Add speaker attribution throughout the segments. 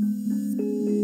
Speaker 1: Thank you.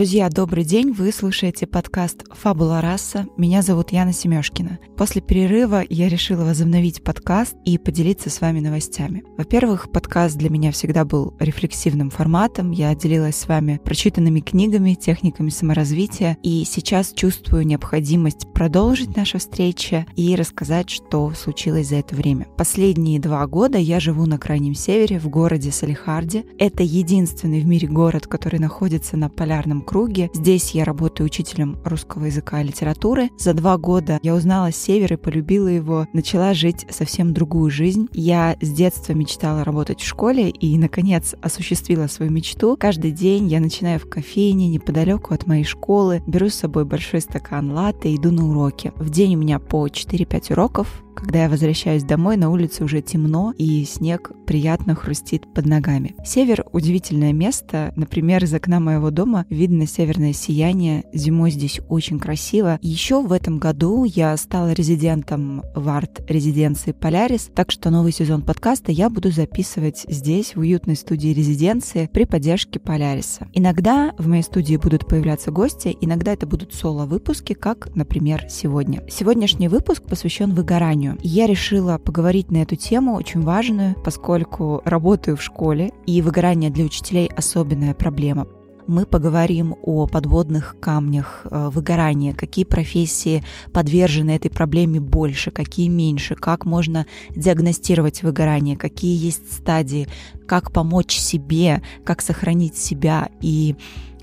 Speaker 1: Друзья, добрый день! Вы слушаете подкаст «Фабула раса». Меня зовут Яна Семешкина. После перерыва я решила возобновить подкаст и поделиться с вами новостями. Во-первых, подкаст для меня всегда был рефлексивным форматом. Я делилась с вами прочитанными книгами, техниками саморазвития, и сейчас чувствую необходимость продолжить наши встречи и рассказать, что случилось за это время. Последние два года я живу на Крайнем Севере, в городе Салихарде. Это единственный в мире город, который находится на полярном круге. Здесь я работаю учителем русского языка и литературы. За два года я узнала север и полюбила его, начала жить совсем другую жизнь. Я с детства мечтала работать в школе и, наконец, осуществила свою мечту. Каждый день я начинаю в кофейне неподалеку от моей школы, беру с собой большой стакан латте и иду на уроки. В день у меня по 4-5 уроков, когда я возвращаюсь домой, на улице уже темно, и снег приятно хрустит под ногами. Север — удивительное место. Например, из окна моего дома видно северное сияние. Зимой здесь очень красиво. Еще в этом году я стала резидентом в арт-резиденции «Полярис», так что новый сезон подкаста я буду записывать здесь, в уютной студии резиденции, при поддержке «Поляриса». Иногда в моей студии будут появляться гости, иногда это будут соло-выпуски, как, например, сегодня. Сегодняшний выпуск посвящен выгоранию образованию. Я решила поговорить на эту тему, очень важную, поскольку работаю в школе, и выгорание для учителей особенная проблема мы поговорим о подводных камнях э, выгорания, какие профессии подвержены этой проблеме больше, какие меньше, как можно диагностировать выгорание, какие есть стадии, как помочь себе, как сохранить себя и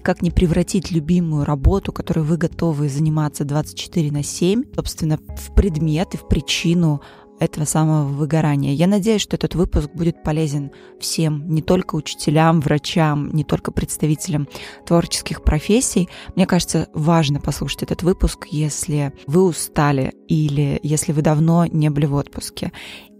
Speaker 1: как не превратить любимую работу, которой вы готовы заниматься 24 на 7, собственно, в предмет и в причину этого самого выгорания. Я надеюсь, что этот выпуск будет полезен всем, не только учителям, врачам, не только представителям творческих профессий. Мне кажется, важно послушать этот выпуск, если вы устали или если вы давно не были в отпуске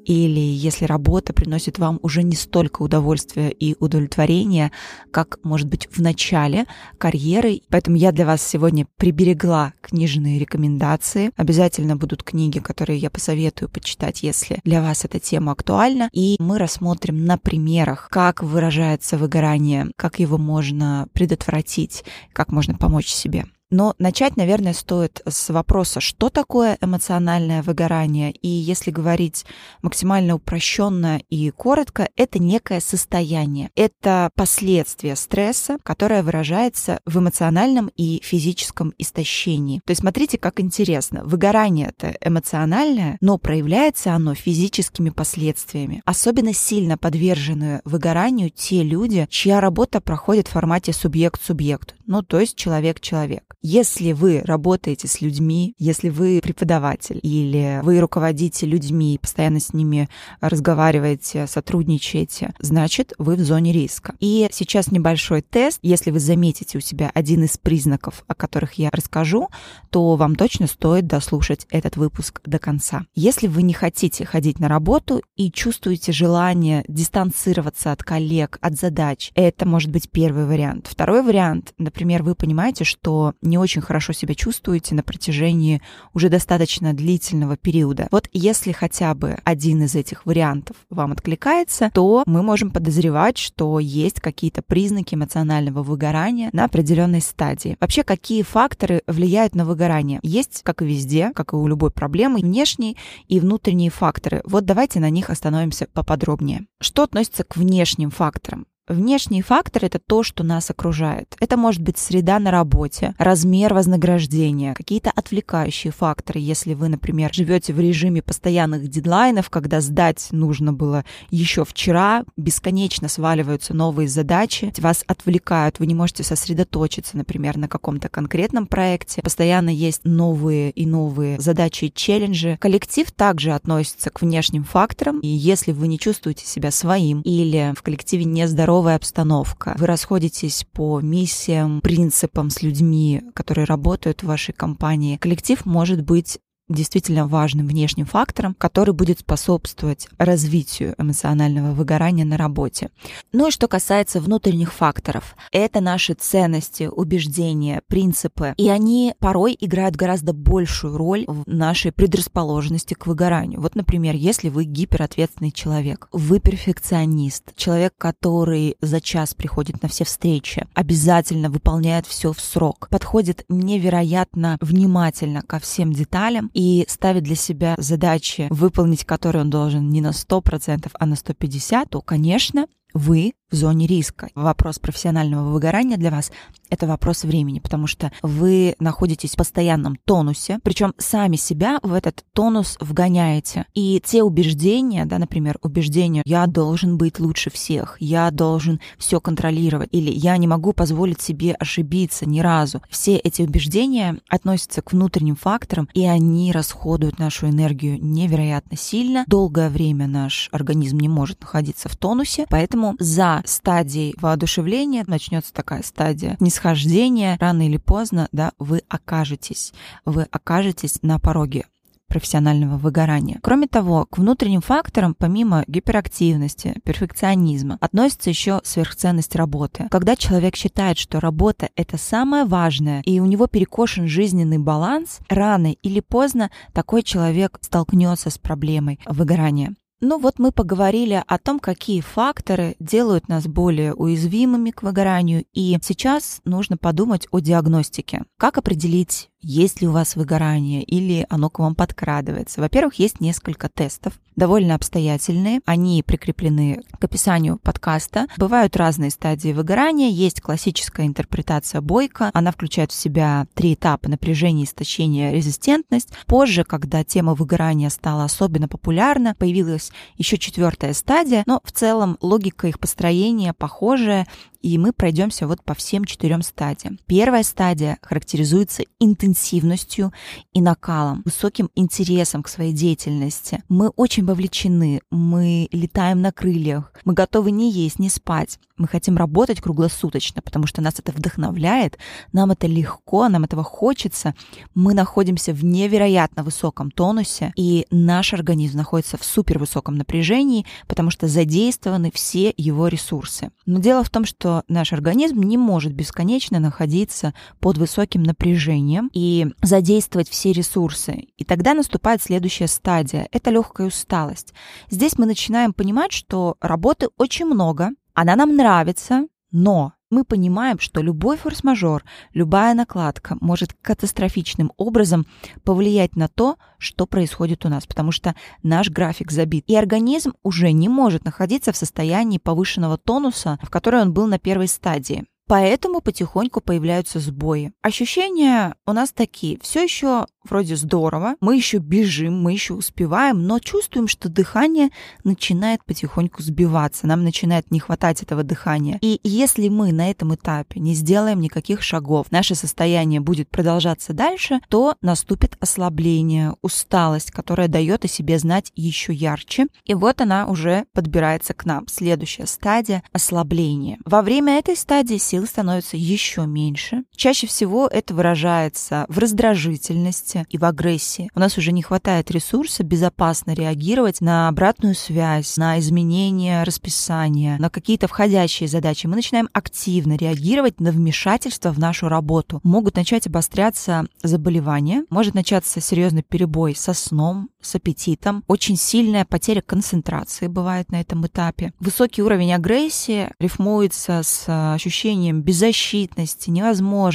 Speaker 1: или если работа приносит вам уже не столько удовольствия и удовлетворения, как, может быть, в начале карьеры. Поэтому я для вас сегодня приберегла книжные рекомендации. Обязательно будут книги, которые я посоветую почитать, если для вас эта тема актуальна. И мы рассмотрим на примерах, как выражается выгорание, как его можно предотвратить, как можно помочь себе. Но начать, наверное, стоит с вопроса, что такое эмоциональное выгорание. И если говорить максимально упрощенно и коротко, это некое состояние. Это последствие стресса, которое выражается в эмоциональном и физическом истощении. То есть смотрите, как интересно. Выгорание это эмоциональное, но проявляется оно физическими последствиями. Особенно сильно подвержены выгоранию те люди, чья работа проходит в формате субъект-субъект, ну то есть человек-человек. Если вы работаете с людьми, если вы преподаватель или вы руководите людьми постоянно с ними разговариваете, сотрудничаете, значит, вы в зоне риска. И сейчас небольшой тест. Если вы заметите у себя один из признаков, о которых я расскажу, то вам точно стоит дослушать этот выпуск до конца. Если вы не хотите ходить на работу и чувствуете желание дистанцироваться от коллег, от задач, это может быть первый вариант. Второй вариант, например, вы понимаете, что не очень хорошо себя чувствуете на протяжении уже достаточно длительного периода. Вот если хотя бы один из этих вариантов вам откликается, то мы можем подозревать, что есть какие-то признаки эмоционального выгорания на определенной стадии. Вообще, какие факторы влияют на выгорание? Есть, как и везде, как и у любой проблемы, внешние и внутренние факторы. Вот давайте на них остановимся поподробнее. Что относится к внешним факторам? Внешний фактор — это то, что нас окружает. Это может быть среда на работе, размер вознаграждения, какие-то отвлекающие факторы. Если вы, например, живете в режиме постоянных дедлайнов, когда сдать нужно было еще вчера, бесконечно сваливаются новые задачи, вас отвлекают, вы не можете сосредоточиться, например, на каком-то конкретном проекте, постоянно есть новые и новые задачи и челленджи. Коллектив также относится к внешним факторам, и если вы не чувствуете себя своим или в коллективе нездоровы, здоровая обстановка. Вы расходитесь по миссиям, принципам с людьми, которые работают в вашей компании. Коллектив может быть действительно важным внешним фактором, который будет способствовать развитию эмоционального выгорания на работе. Ну и что касается внутренних факторов, это наши ценности, убеждения, принципы, и они порой играют гораздо большую роль в нашей предрасположенности к выгоранию. Вот, например, если вы гиперответственный человек, вы перфекционист, человек, который за час приходит на все встречи, обязательно выполняет все в срок, подходит невероятно внимательно ко всем деталям и ставит для себя задачи, выполнить которые он должен не на 100%, а на 150%, то, конечно, вы в зоне риска. Вопрос профессионального выгорания для вас — это вопрос времени, потому что вы находитесь в постоянном тонусе, причем сами себя в этот тонус вгоняете. И те убеждения, да, например, убеждение «я должен быть лучше всех», «я должен все контролировать» или «я не могу позволить себе ошибиться ни разу», все эти убеждения относятся к внутренним факторам, и они расходуют нашу энергию невероятно сильно. Долгое время наш организм не может находиться в тонусе, поэтому за стадий воодушевления начнется такая стадия нисхождения, рано или поздно, да, вы окажетесь, вы окажетесь на пороге профессионального выгорания. Кроме того, к внутренним факторам, помимо гиперактивности, перфекционизма, относится еще сверхценность работы. Когда человек считает, что работа — это самое важное, и у него перекошен жизненный баланс, рано или поздно такой человек столкнется с проблемой выгорания. Ну вот мы поговорили о том, какие факторы делают нас более уязвимыми к выгоранию, и сейчас нужно подумать о диагностике. Как определить есть ли у вас выгорание или оно к вам подкрадывается. Во-первых, есть несколько тестов, довольно обстоятельные. Они прикреплены к описанию подкаста. Бывают разные стадии выгорания. Есть классическая интерпретация Бойко. Она включает в себя три этапа напряжение, истощение, резистентность. Позже, когда тема выгорания стала особенно популярна, появилась еще четвертая стадия, но в целом логика их построения похожая, и мы пройдемся вот по всем четырем стадиям. Первая стадия характеризуется интенсивностью и накалом, высоким интересом к своей деятельности. Мы очень вовлечены, мы летаем на крыльях, мы готовы не есть, не спать. Мы хотим работать круглосуточно, потому что нас это вдохновляет, нам это легко, нам этого хочется. Мы находимся в невероятно высоком тонусе, и наш организм находится в супервысоком напряжении, потому что задействованы все его ресурсы. Но дело в том, что наш организм не может бесконечно находиться под высоким напряжением и задействовать все ресурсы. И тогда наступает следующая стадия. Это легкая усталость. Здесь мы начинаем понимать, что работы очень много, она нам нравится, но мы понимаем, что любой форс-мажор, любая накладка может катастрофичным образом повлиять на то, что происходит у нас, потому что наш график забит. И организм уже не может находиться в состоянии повышенного тонуса, в которой он был на первой стадии. Поэтому потихоньку появляются сбои. Ощущения у нас такие. Все еще вроде здорово, мы еще бежим, мы еще успеваем, но чувствуем, что дыхание начинает потихоньку сбиваться, нам начинает не хватать этого дыхания. И если мы на этом этапе не сделаем никаких шагов, наше состояние будет продолжаться дальше, то наступит ослабление, усталость, которая дает о себе знать еще ярче. И вот она уже подбирается к нам. Следующая стадия — ослабление. Во время этой стадии сил становится еще меньше. Чаще всего это выражается в раздражительности, и в агрессии. У нас уже не хватает ресурса безопасно реагировать на обратную связь, на изменения расписания, на какие-то входящие задачи. Мы начинаем активно реагировать на вмешательство в нашу работу. Могут начать обостряться заболевания, может начаться серьезный перебой со сном, с аппетитом, очень сильная потеря концентрации бывает на этом этапе. Высокий уровень агрессии рифмуется с ощущением беззащитности, невозможности.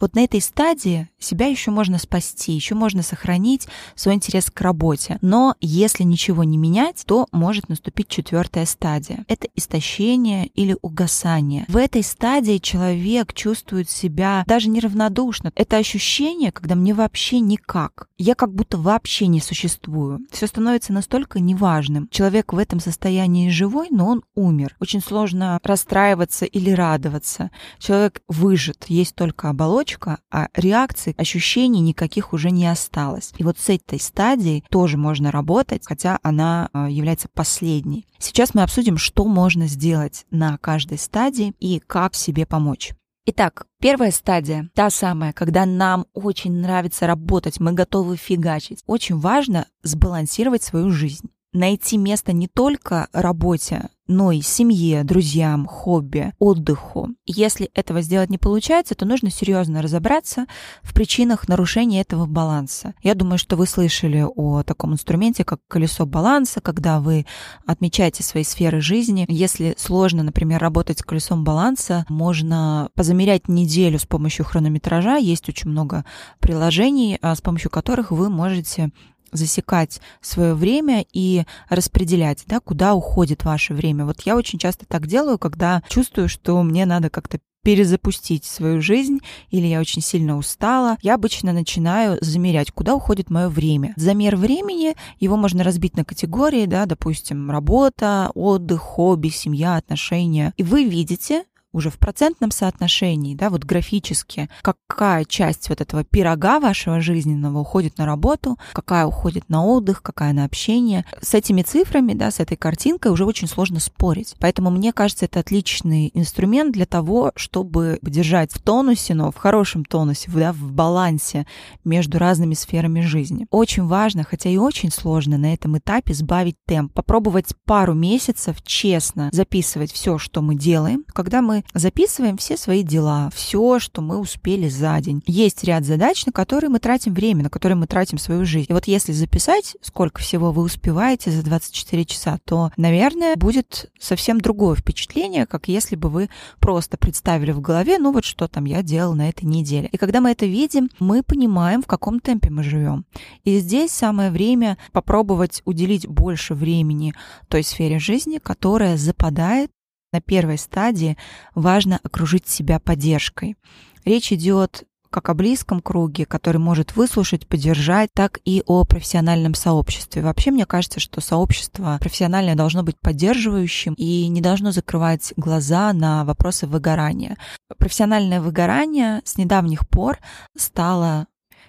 Speaker 1: Вот на этой стадии себя еще можно спасти, еще можно сохранить свой интерес к работе. Но если ничего не менять, то может наступить четвертая стадия. Это истощение или угасание. В этой стадии человек чувствует себя даже неравнодушно. Это ощущение, когда мне вообще никак. Я как будто вообще не существую. Все становится настолько неважным. Человек в этом состоянии живой, но он умер. Очень сложно расстраиваться или радоваться. Человек выжит, есть только оболочка, а реакций, ощущений никаких уже не осталось. И вот с этой стадией тоже можно работать, хотя она э, является последней. Сейчас мы обсудим, что можно сделать на каждой стадии и как себе помочь. Итак, первая стадия, та самая, когда нам очень нравится работать, мы готовы фигачить. Очень важно сбалансировать свою жизнь найти место не только работе, но и семье, друзьям, хобби, отдыху. Если этого сделать не получается, то нужно серьезно разобраться в причинах нарушения этого баланса. Я думаю, что вы слышали о таком инструменте, как колесо баланса, когда вы отмечаете свои сферы жизни. Если сложно, например, работать с колесом баланса, можно позамерять неделю с помощью хронометража. Есть очень много приложений, а, с помощью которых вы можете засекать свое время и распределять, да, куда уходит ваше время. Вот я очень часто так делаю, когда чувствую, что мне надо как-то перезапустить свою жизнь или я очень сильно устала, я обычно начинаю замерять, куда уходит мое время. Замер времени, его можно разбить на категории, да, допустим, работа, отдых, хобби, семья, отношения. И вы видите, уже в процентном соотношении, да, вот графически, какая часть вот этого пирога вашего жизненного уходит на работу, какая уходит на отдых, какая на общение. С этими цифрами, да, с этой картинкой уже очень сложно спорить. Поэтому мне кажется, это отличный инструмент для того, чтобы держать в тонусе, но в хорошем тонусе, да, в балансе между разными сферами жизни. Очень важно, хотя и очень сложно на этом этапе сбавить темп, попробовать пару месяцев честно записывать все, что мы делаем, когда мы записываем все свои дела, все, что мы успели за день. Есть ряд задач, на которые мы тратим время, на которые мы тратим свою жизнь. И вот если записать, сколько всего вы успеваете за 24 часа, то, наверное, будет совсем другое впечатление, как если бы вы просто представили в голове, ну вот что там я делал на этой неделе. И когда мы это видим, мы понимаем, в каком темпе мы живем. И здесь самое время попробовать уделить больше времени той сфере жизни, которая западает на первой стадии важно окружить себя поддержкой. Речь идет как о близком круге, который может выслушать, поддержать, так и о профессиональном сообществе. Вообще, мне кажется, что сообщество профессиональное должно быть поддерживающим и не должно закрывать глаза на вопросы выгорания. Профессиональное выгорание с недавних пор стало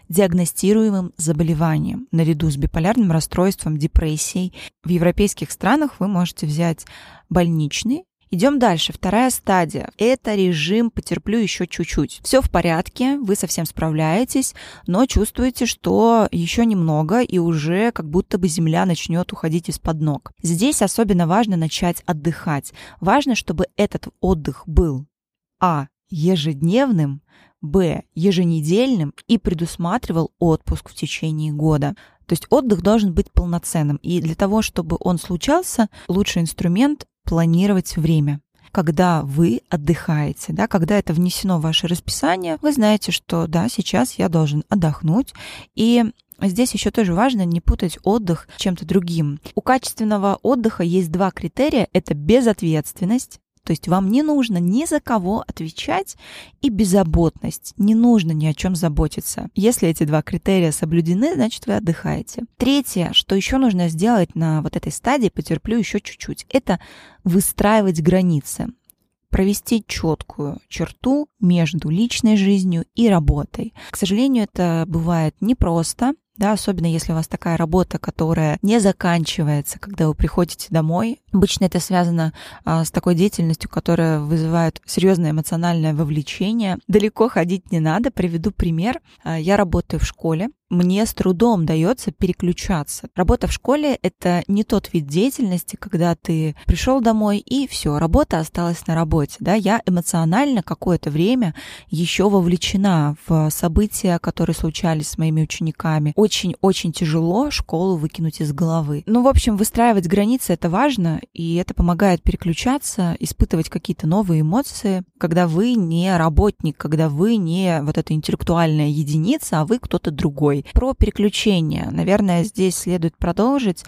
Speaker 1: диагностируемым заболеванием. Наряду с биполярным расстройством, депрессией. В европейских странах вы можете взять больничный Идем дальше. Вторая стадия. Это режим «потерплю еще чуть-чуть». Все в порядке, вы совсем справляетесь, но чувствуете, что еще немного, и уже как будто бы земля начнет уходить из-под ног. Здесь особенно важно начать отдыхать. Важно, чтобы этот отдых был а. ежедневным, б. еженедельным и предусматривал отпуск в течение года. То есть отдых должен быть полноценным. И для того, чтобы он случался, лучший инструмент планировать время когда вы отдыхаете, да, когда это внесено в ваше расписание, вы знаете, что да, сейчас я должен отдохнуть. И Здесь еще тоже важно не путать отдых чем-то другим. У качественного отдыха есть два критерия. Это безответственность, то есть вам не нужно ни за кого отвечать и беззаботность. Не нужно ни о чем заботиться. Если эти два критерия соблюдены, значит вы отдыхаете. Третье, что еще нужно сделать на вот этой стадии, потерплю еще чуть-чуть, это выстраивать границы провести четкую черту между личной жизнью и работой. К сожалению, это бывает непросто, да, особенно если у вас такая работа, которая не заканчивается, когда вы приходите домой. Обычно это связано а, с такой деятельностью, которая вызывает серьезное эмоциональное вовлечение. Далеко ходить не надо. Приведу пример. А, я работаю в школе, мне с трудом дается переключаться. Работа в школе — это не тот вид деятельности, когда ты пришел домой и все, работа осталась на работе. Да? Я эмоционально какое-то время еще вовлечена в события, которые случались с моими учениками. Очень-очень тяжело школу выкинуть из головы. Ну, в общем, выстраивать границы — это важно, и это помогает переключаться, испытывать какие-то новые эмоции, когда вы не работник, когда вы не вот эта интеллектуальная единица, а вы кто-то другой. Про переключение, наверное, здесь следует продолжить.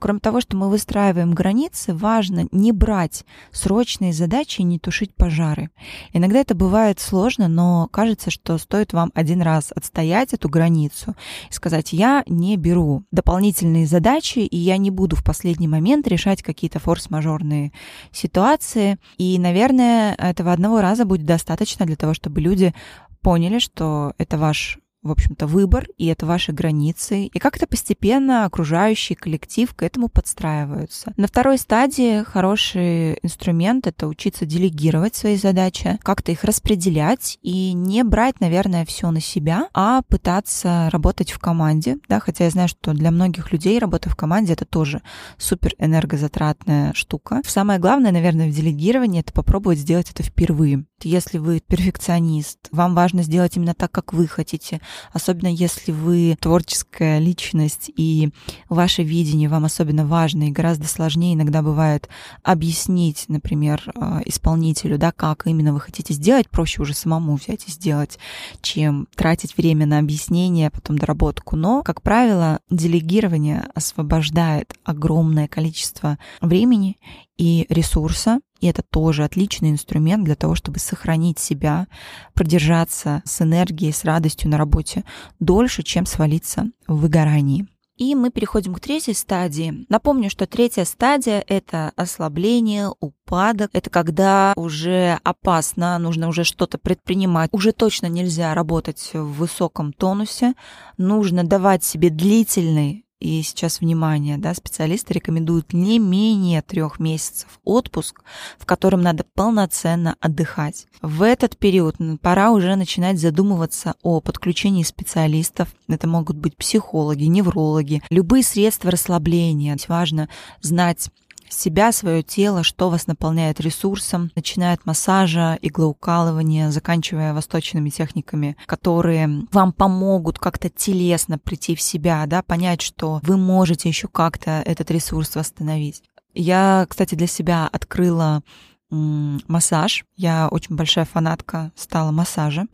Speaker 1: Кроме того, что мы выстраиваем границы, важно не брать срочные задачи и не тушить пожары. Иногда это бывает сложно, но кажется, что стоит вам один раз отстоять эту границу и сказать, я не беру дополнительные задачи, и я не буду в последний момент решать какие-то форс-мажорные ситуации. И, наверное, этого одного раза будет достаточно для того, чтобы люди поняли, что это ваш в общем-то, выбор, и это ваши границы, и как-то постепенно окружающий коллектив к этому подстраиваются. На второй стадии хороший инструмент — это учиться делегировать свои задачи, как-то их распределять и не брать, наверное, все на себя, а пытаться работать в команде, да, хотя я знаю, что для многих людей работа в команде — это тоже супер энергозатратная штука. Самое главное, наверное, в делегировании — это попробовать сделать это впервые. Если вы перфекционист, вам важно сделать именно так, как вы хотите, особенно если вы творческая личность и ваше видение вам особенно важно и гораздо сложнее иногда бывает объяснить, например, а, исполнителю, да, как именно вы хотите сделать, проще уже самому взять и сделать, чем тратить время на объяснение, а потом доработку. Но, как правило, делегирование освобождает огромное количество времени и ресурса, и это тоже отличный инструмент для того, чтобы сохранить себя, продержаться с энергией, с радостью на работе дольше, чем свалиться в выгорании. И мы переходим к третьей стадии. Напомню, что третья стадия — это ослабление, упадок. Это когда уже опасно, нужно уже что-то предпринимать. Уже точно нельзя работать в высоком тонусе. Нужно давать себе длительный и сейчас внимание, да, специалисты рекомендуют не менее трех месяцев отпуск, в котором надо полноценно отдыхать. В этот период пора уже начинать задумываться о подключении специалистов. Это могут быть психологи, неврологи, любые средства расслабления. Важно знать себя, свое тело, что вас наполняет ресурсом, начиная от массажа, иглоукалывания, заканчивая восточными техниками, которые вам помогут как-то телесно прийти в себя, да, понять, что вы можете еще как-то этот ресурс восстановить. Я, кстати, для себя открыла массаж. Я очень большая фанатка стала массажа.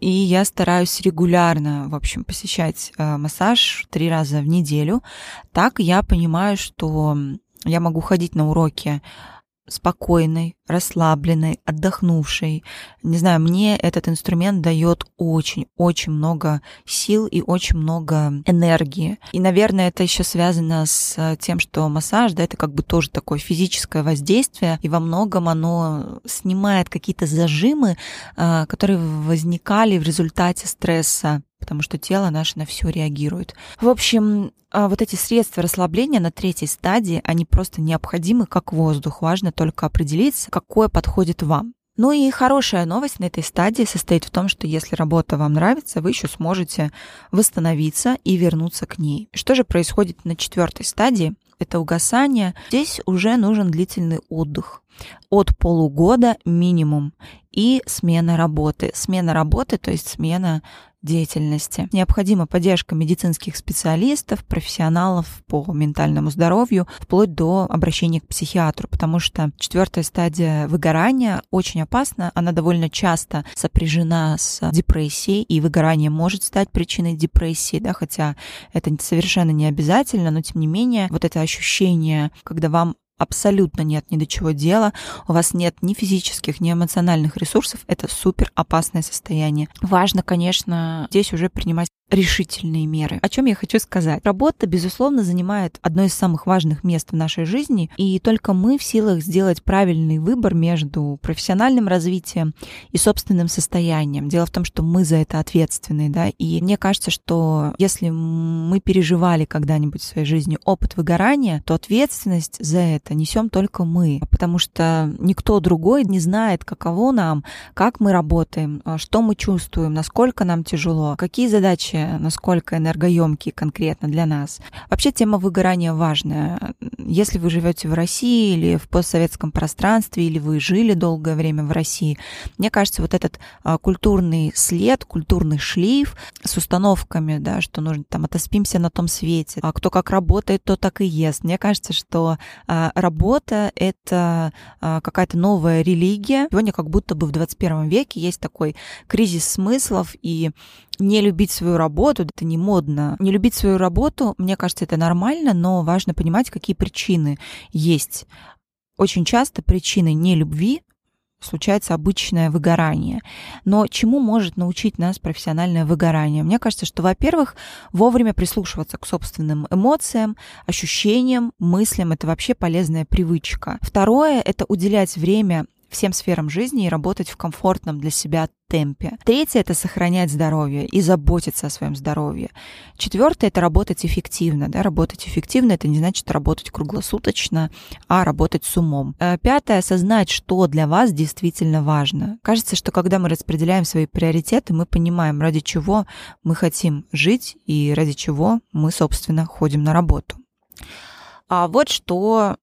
Speaker 1: И я стараюсь регулярно, в общем, посещать э, массаж три раза в неделю. Так я понимаю, что я могу ходить на уроки спокойной, расслабленной, отдохнувшей. Не знаю, мне этот инструмент дает очень-очень много сил и очень много энергии. И, наверное, это еще связано с тем, что массаж, да, это как бы тоже такое физическое воздействие, и во многом оно снимает какие-то зажимы, а, которые возникали в результате стресса потому что тело наше на все реагирует. В общем, а, вот эти средства расслабления на третьей стадии, они просто необходимы как воздух. Важно только определиться, какое подходит вам. Ну и хорошая новость на этой стадии состоит в том, что если работа вам нравится, вы еще сможете восстановиться и вернуться к ней. Что же происходит на четвертой стадии? Это угасание. Здесь уже нужен длительный отдых от полугода минимум и смена работы. Смена работы, то есть смена деятельности. Необходима поддержка медицинских специалистов, профессионалов по ментальному здоровью, вплоть до обращения к психиатру, потому что четвертая стадия выгорания очень опасна. Она довольно часто сопряжена с депрессией, и выгорание может стать причиной депрессии, да, хотя это совершенно не обязательно, но тем не менее вот это ощущение, когда вам абсолютно нет ни до чего дела, у вас нет ни физических, ни эмоциональных ресурсов, это супер опасное состояние. Важно, конечно, здесь уже принимать решительные меры. О чем я хочу сказать? Работа, безусловно, занимает одно из самых важных мест в нашей жизни, и только мы в силах сделать правильный выбор между профессиональным развитием и собственным состоянием. Дело в том, что мы за это ответственны, да, и мне кажется, что если мы переживали когда-нибудь в своей жизни опыт выгорания, то ответственность за это несем только мы, потому что никто другой не знает, каково нам, как мы работаем, что мы чувствуем, насколько нам тяжело, какие задачи задачи, насколько энергоемкие конкретно для нас. Вообще тема выгорания важная. Если вы живете в России или в постсоветском пространстве, или вы жили долгое время в России, мне кажется, вот этот а, культурный след, культурный шлейф с установками, да, что нужно там отоспимся на том свете, а кто как работает, то так и ест. Мне кажется, что а, работа — это а, какая-то новая религия. Сегодня как будто бы в 21 веке есть такой кризис смыслов, и не любить свою работу, это не модно. Не любить свою работу, мне кажется, это нормально, но важно понимать, какие причины есть. Очень часто причиной нелюбви случается обычное выгорание. Но чему может научить нас профессиональное выгорание? Мне кажется, что, во-первых, вовремя прислушиваться к собственным эмоциям, ощущениям, мыслям. Это вообще полезная привычка. Второе — это уделять время всем сферам жизни и работать в комфортном для себя темпе. Третье — это сохранять здоровье и заботиться о своем здоровье. Четвертое — это работать эффективно. Да? Работать эффективно — это не значит работать круглосуточно, а работать с умом. Э, пятое — осознать, что для вас действительно важно. Кажется, что когда мы распределяем свои приоритеты, мы понимаем, ради чего мы хотим жить и ради чего мы, собственно, ходим на работу. А вот что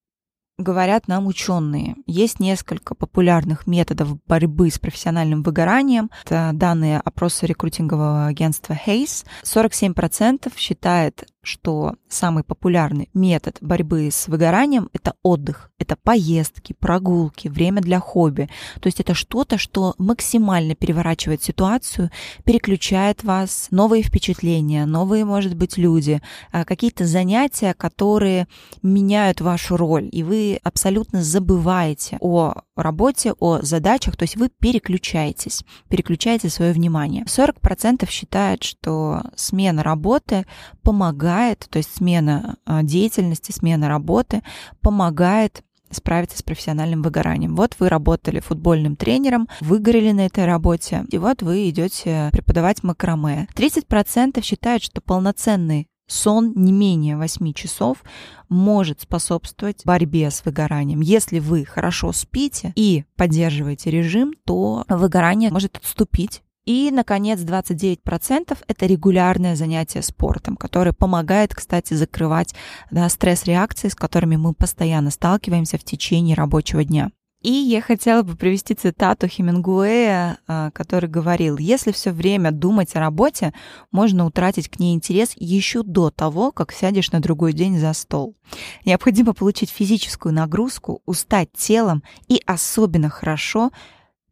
Speaker 1: говорят нам ученые. Есть несколько популярных методов борьбы с профессиональным выгоранием. Это данные опроса рекрутингового агентства Hayes. 47% считает что самый популярный метод борьбы с выгоранием – это отдых, это поездки, прогулки, время для хобби. То есть это что-то, что максимально переворачивает ситуацию, переключает вас, новые впечатления, новые, может быть, люди, а, какие-то занятия, которые меняют вашу роль, и вы абсолютно забываете о работе, о задачах, то есть вы переключаетесь, переключаете свое внимание. 40% считают, что смена работы помогает, то есть смена а, деятельности, смена работы помогает справиться с профессиональным выгоранием. Вот вы работали футбольным тренером, выгорели на этой работе, и вот вы идете преподавать макраме. 30% считают, что полноценный сон не менее 8 часов может способствовать борьбе с выгоранием. Если вы хорошо спите и поддерживаете режим, то выгорание может отступить. И, наконец, 29% — это регулярное занятие спортом, которое помогает, кстати, закрывать да, стресс-реакции, с которыми мы постоянно сталкиваемся в течение рабочего дня. И я хотела бы привести цитату Хемингуэя, а, который говорил, если все время думать о работе, можно утратить к ней интерес еще до того, как сядешь на другой день за стол. Необходимо получить физическую нагрузку, устать телом и особенно хорошо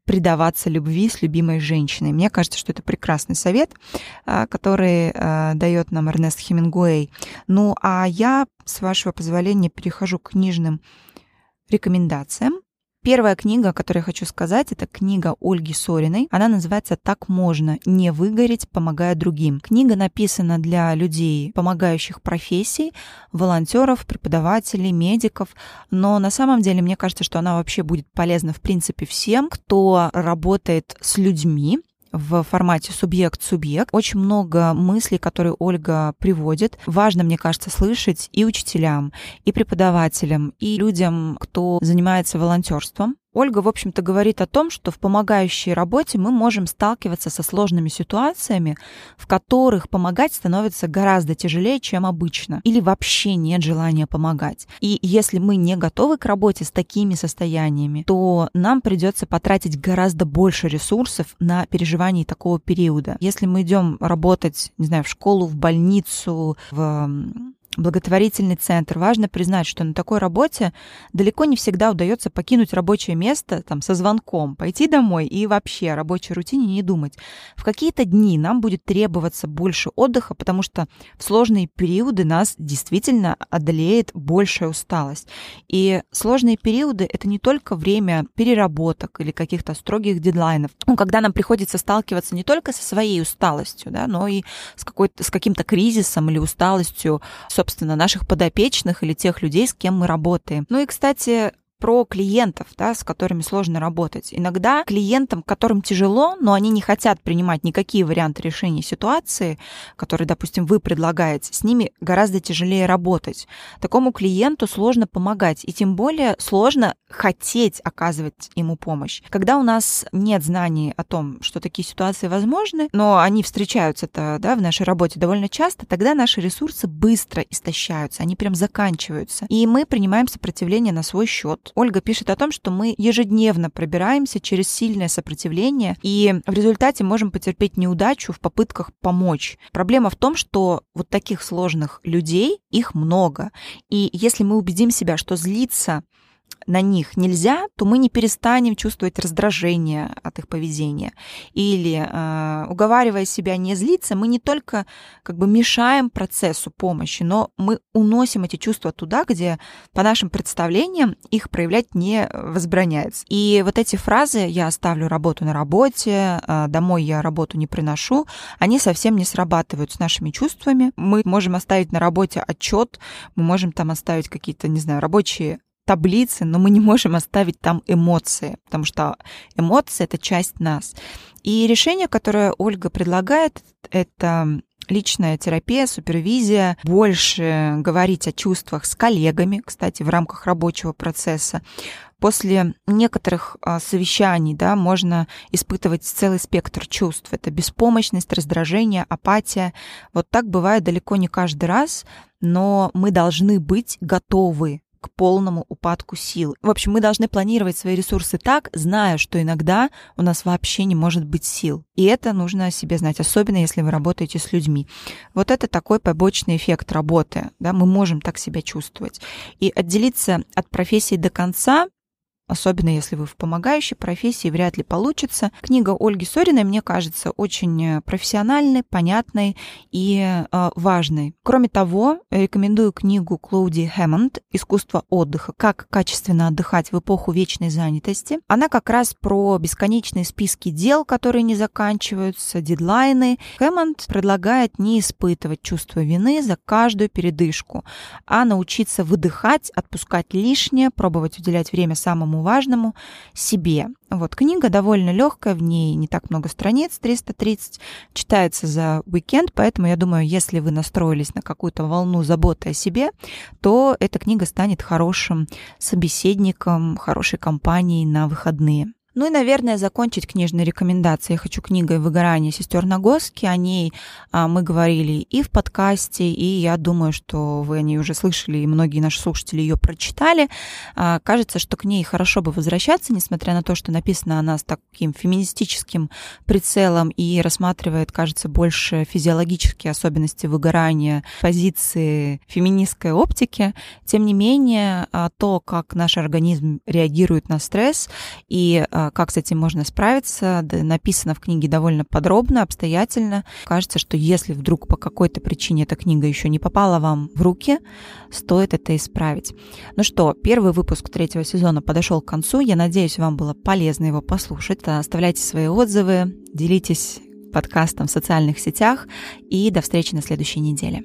Speaker 1: предаваться любви с любимой женщиной. Мне кажется, что это прекрасный совет, а, который а, дает нам Эрнест Хемингуэй. Ну, а я, с вашего позволения, перехожу к книжным рекомендациям. Первая книга, о которой я хочу сказать, это книга Ольги Сориной. Она называется «Так можно не выгореть, помогая другим». Книга написана для людей, помогающих профессий, волонтеров, преподавателей, медиков. Но на самом деле мне кажется, что она вообще будет полезна в принципе всем, кто работает с людьми, в формате субъект-субъект. Очень много мыслей, которые Ольга приводит. Важно, мне кажется, слышать и учителям, и преподавателям, и людям, кто занимается волонтерством, Ольга, в общем-то, говорит о том, что в помогающей работе мы можем сталкиваться со сложными ситуациями, в которых помогать становится гораздо тяжелее, чем обычно, или вообще нет желания помогать. И если мы не готовы к работе с такими состояниями, то нам придется потратить гораздо больше ресурсов на переживание такого периода. Если мы идем работать, не знаю, в школу, в больницу, в благотворительный центр. Важно признать, что на такой работе далеко не всегда удается покинуть рабочее место там, со звонком, пойти домой и вообще о рабочей рутине не думать. В какие-то дни нам будет требоваться больше отдыха, потому что в сложные периоды нас действительно одолеет большая усталость. И сложные периоды — это не только время переработок или каких-то строгих дедлайнов, ну, когда нам приходится сталкиваться не только со своей усталостью, да, но и с, какой-то, с каким-то кризисом или усталостью, собственно, наших подопечных или тех людей, с кем мы работаем. Ну и, кстати, про клиентов, да, с которыми сложно работать. Иногда клиентам, которым тяжело, но они не хотят принимать никакие варианты решения ситуации, которые, допустим, вы предлагаете, с ними гораздо тяжелее работать. Такому клиенту сложно помогать, и тем более сложно хотеть оказывать ему помощь. Когда у нас нет знаний о том, что такие ситуации возможны, но они встречаются-то да, в нашей работе довольно часто, тогда наши ресурсы быстро истощаются, они прям заканчиваются. И мы принимаем сопротивление на свой счет. Ольга пишет о том, что мы ежедневно пробираемся через сильное сопротивление и в результате можем потерпеть неудачу в попытках помочь. Проблема в том, что вот таких сложных людей, их много. И если мы убедим себя, что злиться на них нельзя, то мы не перестанем чувствовать раздражение от их поведения. Или э, уговаривая себя не злиться, мы не только как бы мешаем процессу помощи, но мы уносим эти чувства туда, где, по нашим представлениям, их проявлять не возбраняется. И вот эти фразы «я оставлю работу на работе», э, «домой я работу не приношу», они совсем не срабатывают с нашими чувствами. Мы можем оставить на работе отчет, мы можем там оставить какие-то, не знаю, рабочие таблицы, но мы не можем оставить там эмоции, потому что эмоции — это часть нас. И решение, которое Ольга предлагает, это личная терапия, супервизия, больше говорить о чувствах с коллегами, кстати, в рамках рабочего процесса. После некоторых а, совещаний да, можно испытывать целый спектр чувств. Это беспомощность, раздражение, апатия. Вот так бывает далеко не каждый раз, но мы должны быть готовы к полному упадку сил. В общем, мы должны планировать свои ресурсы так, зная, что иногда у нас вообще не может быть сил. И это нужно о себе знать, особенно если вы работаете с людьми. Вот это такой побочный эффект работы. Да, мы можем так себя чувствовать. И отделиться от профессии до конца особенно если вы в помогающей профессии, вряд ли получится. Книга Ольги Сориной, мне кажется, очень э, профессиональной, понятной и э, важной. Кроме того, рекомендую книгу Клоуди Хэммонд «Искусство отдыха. Как качественно отдыхать в эпоху вечной занятости». Она как раз про бесконечные списки дел, которые не заканчиваются, дедлайны. Хэммонд предлагает не испытывать чувство вины за каждую передышку, а научиться выдыхать, отпускать лишнее, пробовать уделять время самому самому важному — себе. Вот книга довольно легкая, в ней не так много страниц, 330, читается за уикенд, поэтому я думаю, если вы настроились на какую-то волну заботы о себе, то эта книга станет хорошим собеседником, хорошей компанией на выходные. Ну и, наверное, закончить книжные рекомендации. Я хочу книгой «Выгорание сестер Нагоски». О ней а, мы говорили и в подкасте, и я думаю, что вы о ней уже слышали, и многие наши слушатели ее прочитали. А, кажется, что к ней хорошо бы возвращаться, несмотря на то, что написана она с таким феминистическим прицелом и рассматривает, кажется, больше физиологические особенности выгорания, позиции феминистской оптики. Тем не менее, а, то, как наш организм реагирует на стресс и а, как с этим можно справиться, написано в книге довольно подробно, обстоятельно. Кажется, что если вдруг по какой-то причине эта книга еще не попала вам в руки, стоит это исправить. Ну что, первый выпуск третьего сезона подошел к концу. Я надеюсь, вам было полезно его послушать. Оставляйте свои отзывы, делитесь подкастом в социальных сетях и до встречи на следующей неделе.